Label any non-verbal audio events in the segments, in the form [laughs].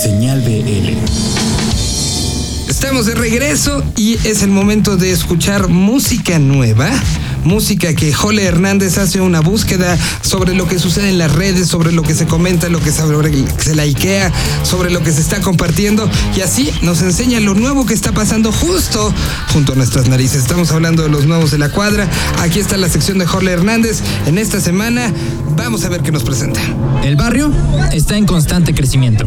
Señal BL. Estamos de regreso y es el momento de escuchar música nueva. Música que Jole Hernández hace una búsqueda sobre lo que sucede en las redes, sobre lo que se comenta, lo que se likea, sobre lo que se está compartiendo y así nos enseña lo nuevo que está pasando justo junto a nuestras narices. Estamos hablando de los nuevos de la cuadra. Aquí está la sección de Jole Hernández. En esta semana vamos a ver qué nos presenta. El barrio está en constante crecimiento.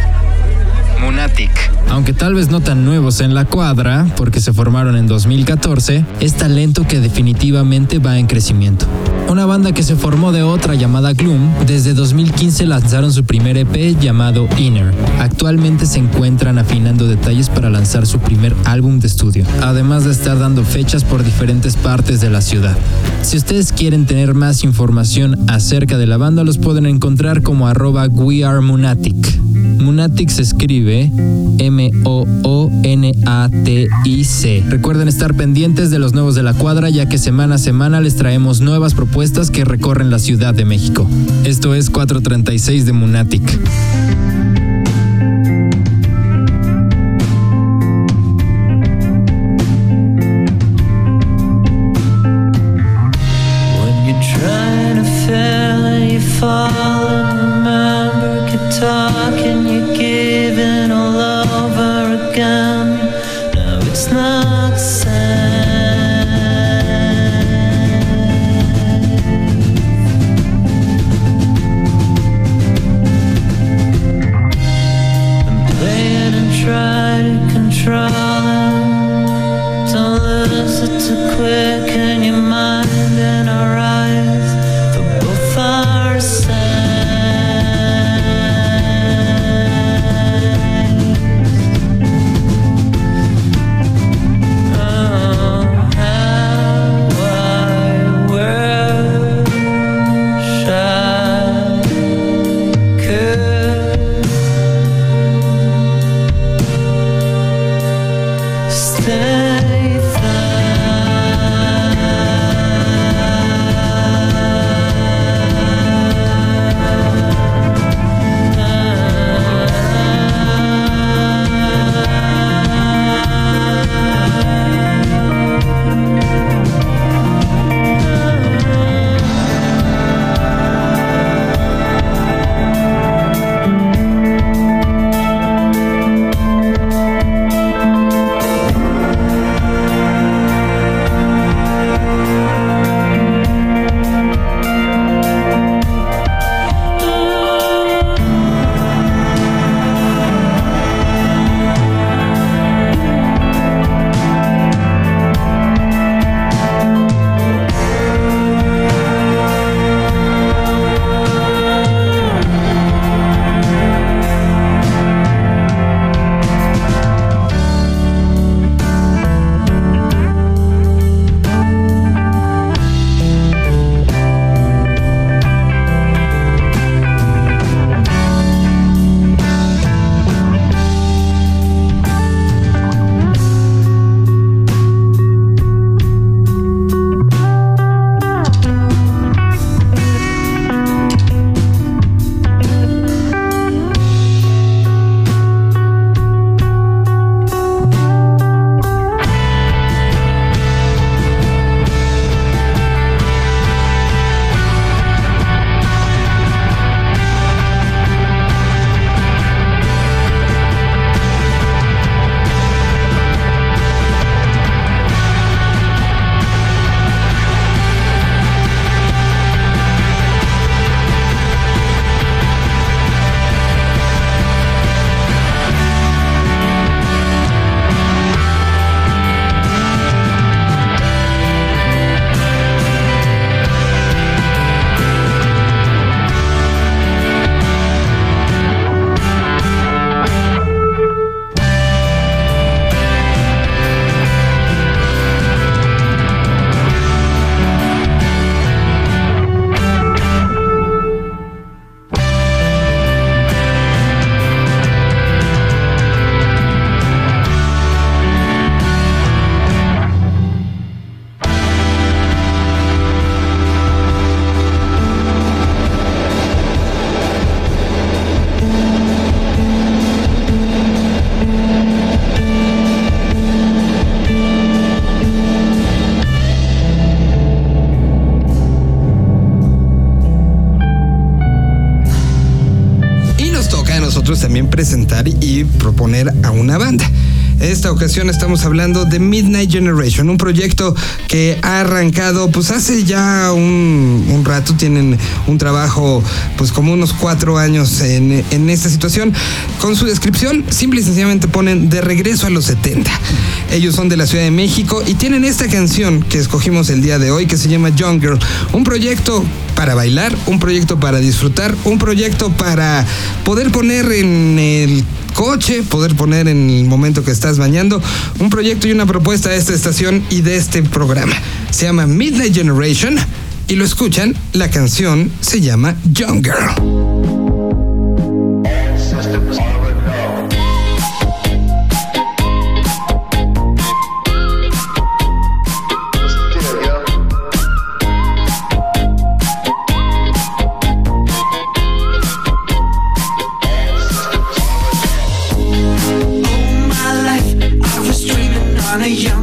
Munatic. Aunque tal vez no tan nuevos en la cuadra, porque se formaron en 2014, es talento que definitivamente va en crecimiento. Una banda que se formó de otra llamada Gloom, desde 2015 lanzaron su primer EP llamado Inner. Actualmente se encuentran afinando detalles para lanzar su primer álbum de estudio, además de estar dando fechas por diferentes partes de la ciudad. Si ustedes quieren tener más información acerca de la banda, los pueden encontrar como arroba wearemunatic. Munatic se escribe M-O-O-N-A-T-I-C. Recuerden estar pendientes de los nuevos de la cuadra ya que semana a semana les traemos nuevas propuestas que recorren la Ciudad de México. Esto es 436 de Munatic. answer to quick in your mind and our proponer a una banda. Esta ocasión estamos hablando de Midnight Generation, un proyecto que ha arrancado pues hace ya un, rato, tienen un trabajo pues como unos cuatro años en, en esta situación. Con su descripción, simple y sencillamente ponen de regreso a los 70. Ellos son de la Ciudad de México y tienen esta canción que escogimos el día de hoy que se llama Young Girl, un proyecto para bailar, un proyecto para disfrutar, un proyecto para poder poner en el coche, poder poner en el momento que estás bañando, un proyecto y una propuesta de esta estación y de este programa. Se llama Midnight Generation y lo escuchan, la canción se llama Young Girl. En la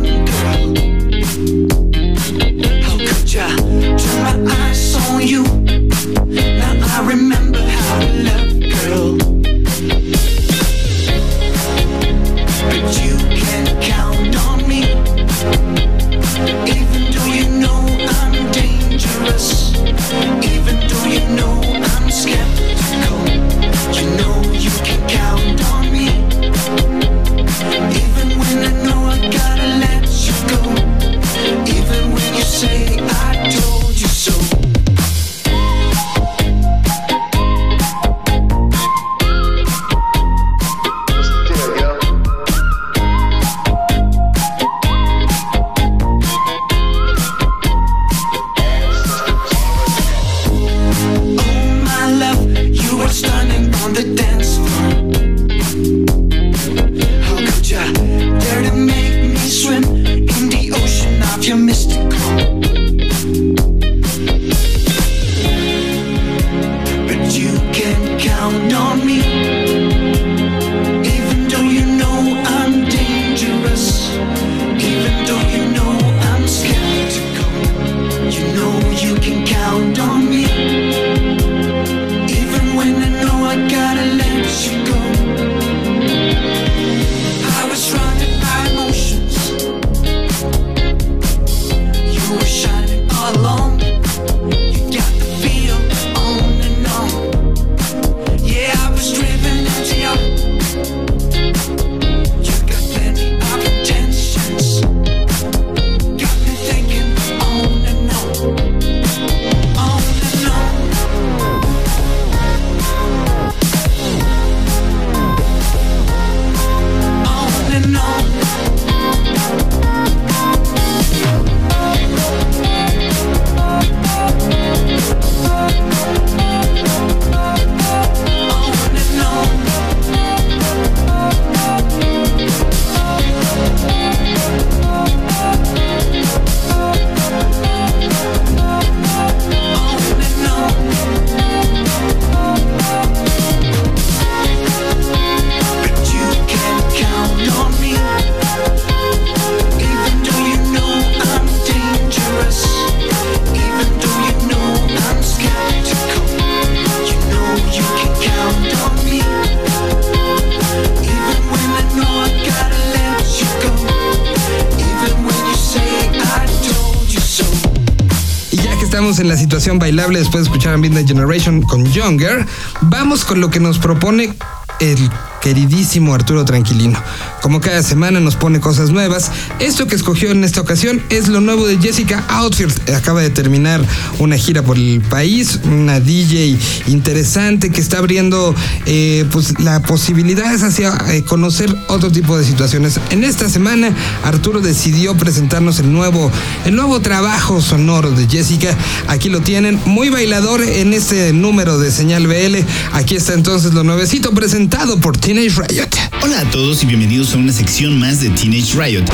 situación bailable después de escuchar a Midnight Generation con Younger, vamos con lo que nos propone el queridísimo Arturo Tranquilino. Como cada semana nos pone cosas nuevas, esto que escogió en esta ocasión es lo nuevo de Jessica Outfield. Acaba de terminar una gira por el país, una DJ interesante que está abriendo eh, pues, la posibilidad hacia eh, conocer otro tipo de situaciones. En esta semana Arturo decidió presentarnos el nuevo, el nuevo trabajo sonoro de Jessica. Aquí lo tienen, muy bailador en este número de señal BL. Aquí está entonces lo nuevecito presentado por Teenage Riot. Hola a todos y bienvenidos a una sección más de Teenage Riot,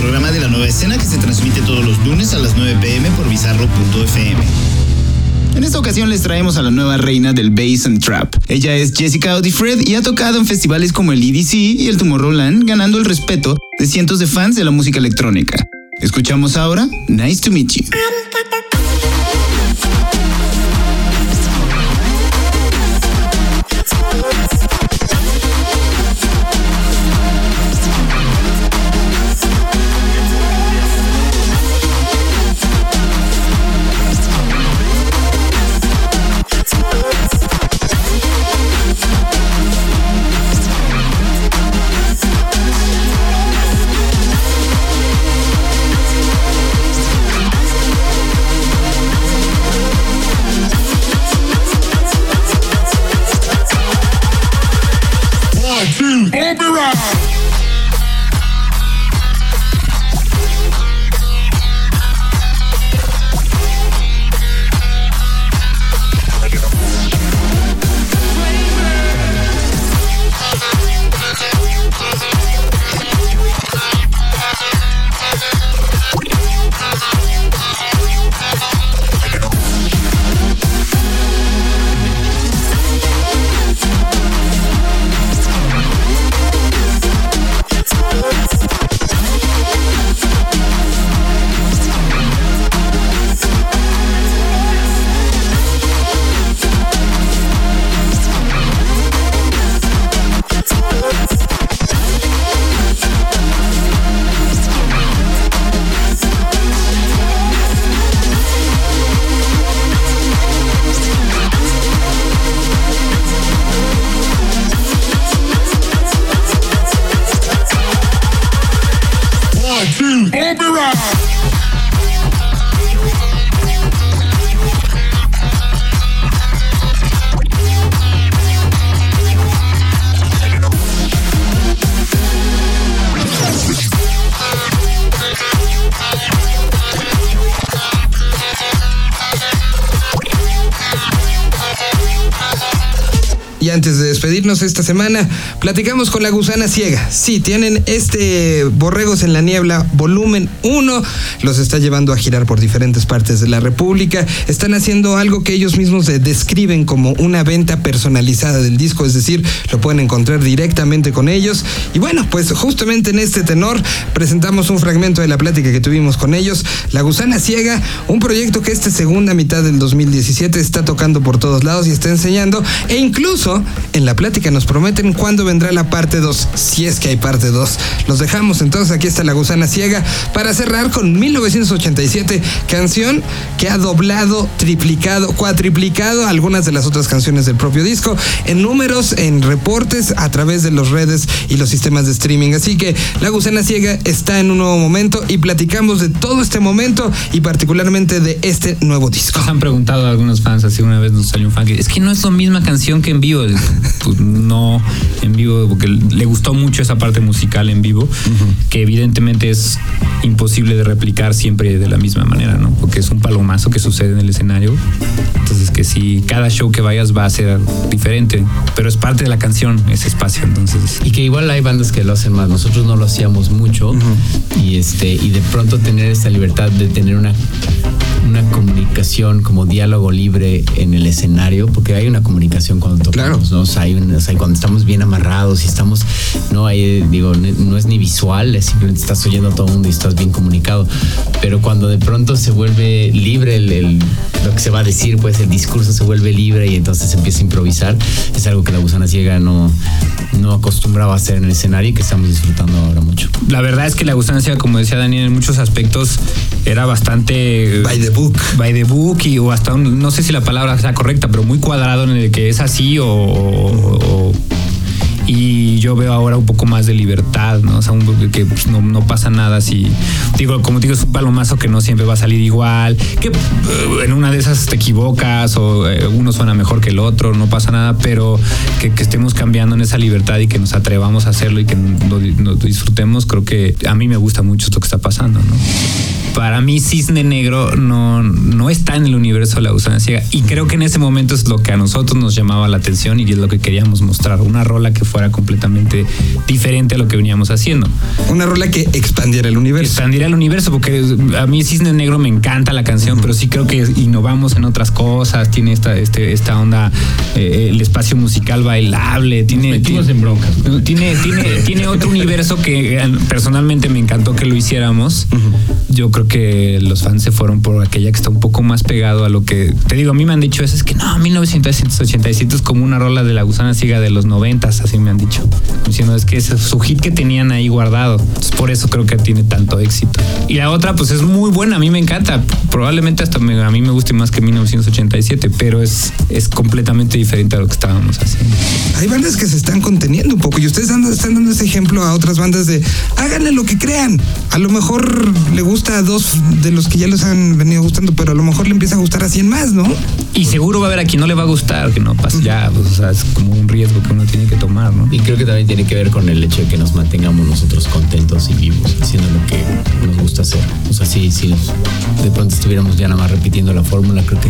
programa de la nueva escena que se transmite todos los lunes a las 9 pm por bizarro.fm. En esta ocasión les traemos a la nueva reina del bass and trap. Ella es Jessica Fred y ha tocado en festivales como el EDC y el Tomorrowland, ganando el respeto de cientos de fans de la música electrónica. Escuchamos ahora Nice to Meet You. Despedirnos esta semana, platicamos con la gusana ciega. Sí, tienen este Borregos en la Niebla, volumen 1. Los está llevando a girar por diferentes partes de la República. Están haciendo algo que ellos mismos describen como una venta personalizada del disco, es decir, lo pueden encontrar directamente con ellos. Y bueno, pues justamente en este tenor presentamos un fragmento de la plática que tuvimos con ellos. La gusana ciega, un proyecto que esta segunda mitad del 2017 está tocando por todos lados y está enseñando e incluso en la plática nos prometen cuándo vendrá la parte 2, si es que hay parte 2. Los dejamos entonces, aquí está La Gusana Ciega, para cerrar con 1987, canción que ha doblado, triplicado, cuatriplicado algunas de las otras canciones del propio disco en números, en reportes, a través de las redes y los sistemas de streaming. Así que La Gusana Ciega está en un nuevo momento y platicamos de todo este momento y particularmente de este nuevo disco. Nos han preguntado a algunos fans, así una vez nos salió un fan que es que no es la misma canción que en vivo [laughs] pues no en vivo, porque le gustó mucho esa parte musical en vivo, que evidentemente es imposible de replicar siempre de la misma manera, ¿no? Porque es un palomazo que sucede en el escenario. Entonces que si cada show que vayas va a ser diferente, pero es parte de la canción ese espacio, entonces. Y que igual hay bandas que lo hacen más, nosotros no lo hacíamos mucho y este y de pronto tener esta libertad de tener una una comunicación como diálogo libre en el escenario, porque hay una comunicación cuando tocamos, ¿no? O sea, hay cuando estamos bien amarrados y estamos, no hay, digo, no es ni visual, es simplemente estás oyendo a todo el mundo y estás bien comunicado. Pero cuando de pronto se vuelve libre el, lo que se va a decir, pues el discurso se vuelve libre y entonces se empieza a improvisar, es algo que la gusana ciega no, no acostumbraba a hacer en el escenario y que estamos disfrutando ahora mucho. La verdad es que la gusana ciega, como decía Daniel, en muchos aspectos era bastante by the book by the book y o hasta no sé si la palabra sea correcta pero muy cuadrado en el que es así o, y yo veo ahora un poco más de libertad, ¿no? O sea, un, que pues, no, pasa nada si, digo, como digo, es un palomazo que no siempre va a salir igual, que uh, en una de esas te equivocas o eh, uno suena mejor que el otro, no pasa nada, pero que, estemos cambiando en esa libertad y que nos atrevamos a hacerlo y que lo, disfrutemos, creo que a mí me gusta mucho esto que está pasando, ¿no? Para mí Cisne Negro no, no está en el universo de la gusana ciega. Y creo que en ese momento es lo que a nosotros nos llamaba la atención y es lo que queríamos mostrar. Una rola que fuera completamente diferente a lo que veníamos haciendo. Una rola que expandiera el universo. Expandiera el universo, porque a mí Cisne Negro me encanta la canción, pero sí creo que innovamos en otras cosas. Tiene esta, este, esta onda, eh, el espacio musical bailable. Tiene, tiene, en broncas. Tiene, tiene, tiene otro universo que eh, personalmente me encantó que lo hiciéramos. Yo creo que los fans se fueron por aquella que está un poco más pegado a lo que te digo. A mí me han dicho eso, es que no, 1987 es como una rola de la gusana ciega de los 90, así me han dicho. Diciendo es que es su hit que tenían ahí guardado. por eso creo que tiene tanto éxito. Y la otra, pues es muy buena, a mí me encanta. Probablemente hasta a mí me guste más que 1987, pero es, es completamente diferente a lo que estábamos haciendo. Hay bandas que se están conteniendo un poco y ustedes están dando ese ejemplo a otras bandas de háganle lo que crean. A lo mejor le gusta a dos de los que ya les han venido gustando, pero a lo mejor le empieza a gustar a 100 más, ¿no? Y seguro va a haber a quien no le va a gustar, que no pase ya, pues, o sea, es como un riesgo que uno tiene que tomar, ¿no? Y creo que también tiene que ver con el hecho de que nos mantengamos nosotros contentos y vivos, haciendo lo que nos gusta hacer. O sea, si, si de pronto estuviéramos ya nada más repitiendo la fórmula, creo que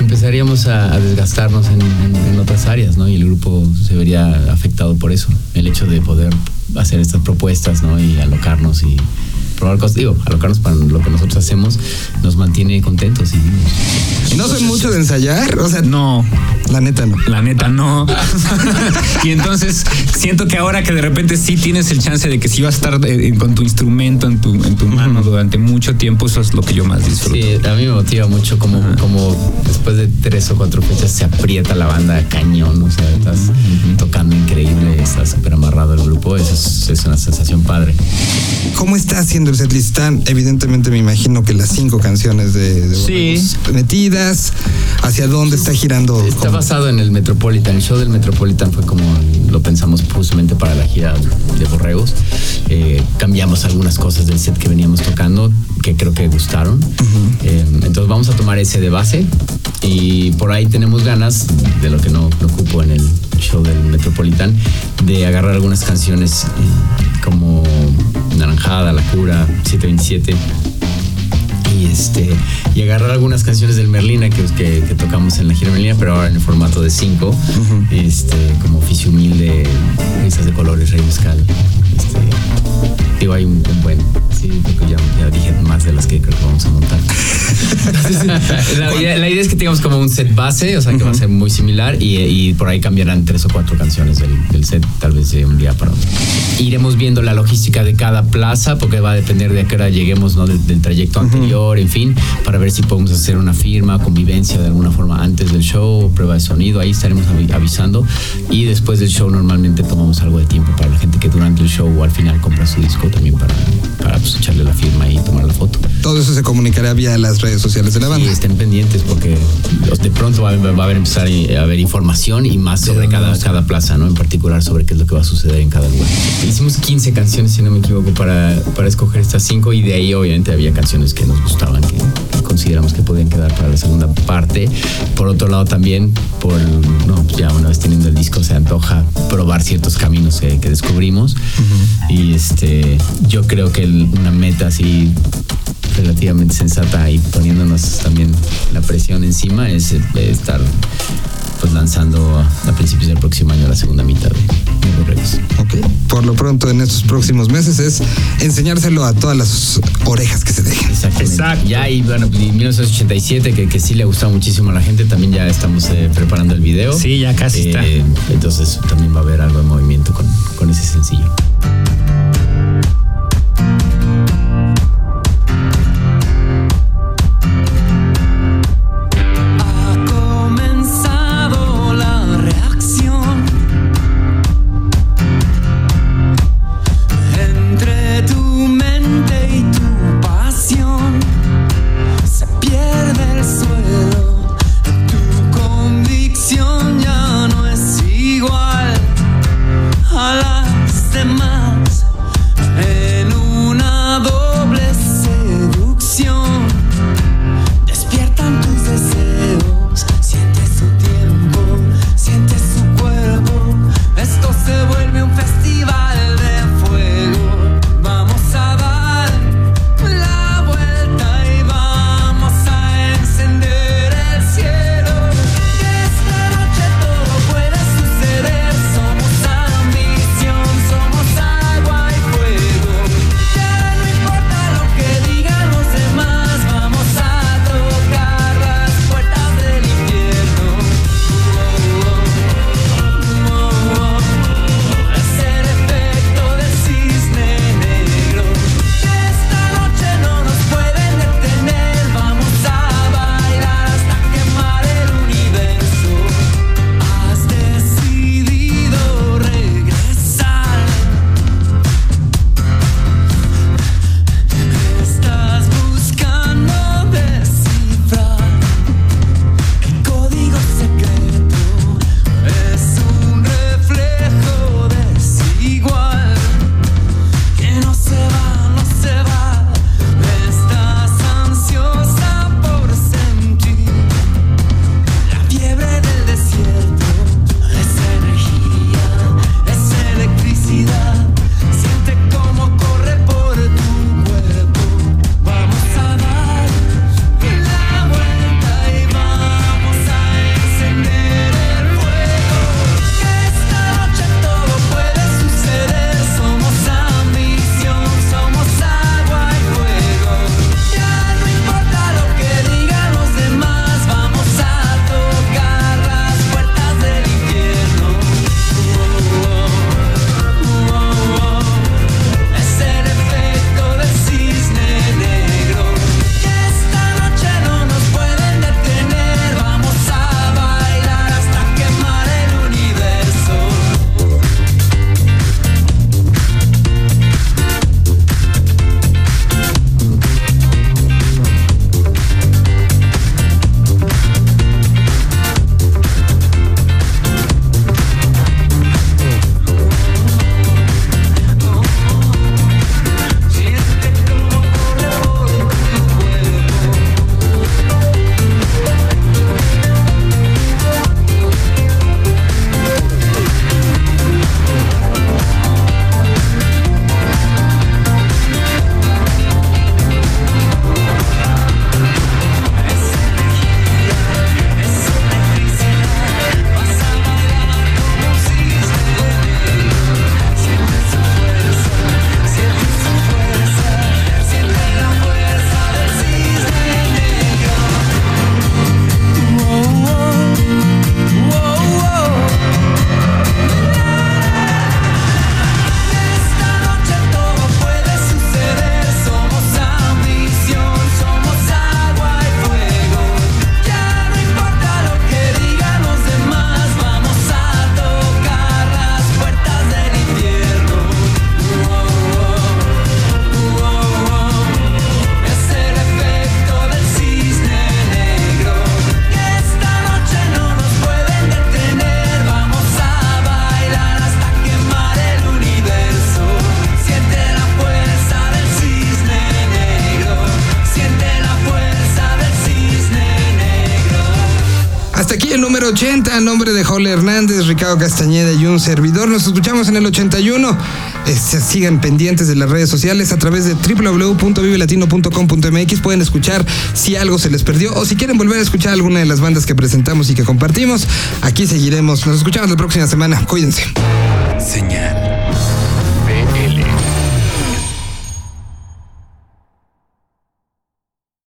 empezaríamos a, a desgastarnos en, en- en otras áreas, ¿no? Y el grupo se vería afectado por eso. El hecho de poder hacer estas propuestas, ¿no? Y alocarnos y probar cosas. Digo, alocarnos para lo que nosotros hacemos nos mantiene contentos y. No soy mucho de ensayar, o sea, No, la neta no. La neta no. [laughs] y entonces siento que ahora que de repente sí tienes el chance de que sí vas a estar eh, con tu instrumento en tu, en tu mano durante mucho tiempo, eso es lo que yo más disfruto. Sí, a mí me motiva mucho como, como después de tres o cuatro fechas se aprieta la banda cañón, o sea, estás tocando increíble, estás súper amarrado al grupo, eso es, es una sensación padre. ¿Cómo está haciendo el setlist? Están, evidentemente, me imagino que las cinco canciones de, de Sí. Borregos metidas. ¿Hacia dónde está girando? Está ¿Cómo? basado en el Metropolitan. El show del Metropolitan fue como lo pensamos justamente para la gira de Borregos. Eh, cambiamos algunas cosas del set que veníamos tocando que creo que gustaron. Eh, entonces vamos a tomar ese de base y por ahí tenemos ganas, de lo que no, no ocupo en el show del Metropolitan, de agarrar algunas canciones eh, como Naranjada, La Cura, 727 y este y agarrar algunas canciones del Merlina que, que, que tocamos en la gira Merlina pero ahora en el formato de cinco este como oficio humilde risas de colores rey mezcal este digo hay un, un buen sí creo que ya, ya dije más de las que creo que vamos a montar. [laughs] [laughs] La, idea, la idea es que tengamos como un set base o sea que va a ser muy similar y, y por ahí cambiarán tres o cuatro canciones del, del set tal vez de un día para otro. Iremos viendo la logística de cada plaza porque va a depender de a qué hora lleguemos ¿no? del, del trayecto anterior en fin para ver si podemos hacer una firma convivencia de alguna forma antes del show prueba de sonido ahí estaremos avi- avisando. Y después del show normalmente tomamos algo de tiempo para la gente que durante el show o al final compra su disco también para, para pues, echarle la firma y tomar la foto Todo eso se comunicará vía las redes sociales de la y banda. estén pendientes porque los- de pronto va, va a haber empezar a haber información y más sobre cada, cada plaza, ¿no? En particular sobre qué es lo que va a suceder en cada lugar. Hicimos 15 canciones, si no me equivoco, para, para escoger estas cinco y de ahí obviamente había canciones que nos gustaban, que consideramos que podían quedar para la segunda parte. Por otro lado también, por no, ya una vez teniendo el disco se antoja probar ciertos caminos que, que descubrimos y este yo creo que el- una meta así relativamente sensata y poniéndonos también la presión encima es eh, estar pues lanzando a, a principios del próximo año la segunda mitad de, Por lo pronto, en estos próximos meses es enseñárselo a todas las orejas que se dejen. Exactamente. Exacto. Ya y bueno, y 1987 que, que sí le gustaba muchísimo a la gente, también ya estamos eh, preparando el video. Sí, ya casi está. Eh, Entonces también va a haber algo de movimiento con, con ese sencillo. A nombre de Jole Hernández, Ricardo Castañeda y un servidor. Nos escuchamos en el 81. Este, sigan pendientes de las redes sociales a través de www.vivelatino.com.mx. Pueden escuchar si algo se les perdió o si quieren volver a escuchar alguna de las bandas que presentamos y que compartimos. Aquí seguiremos. Nos escuchamos la próxima semana. Cuídense. Señal.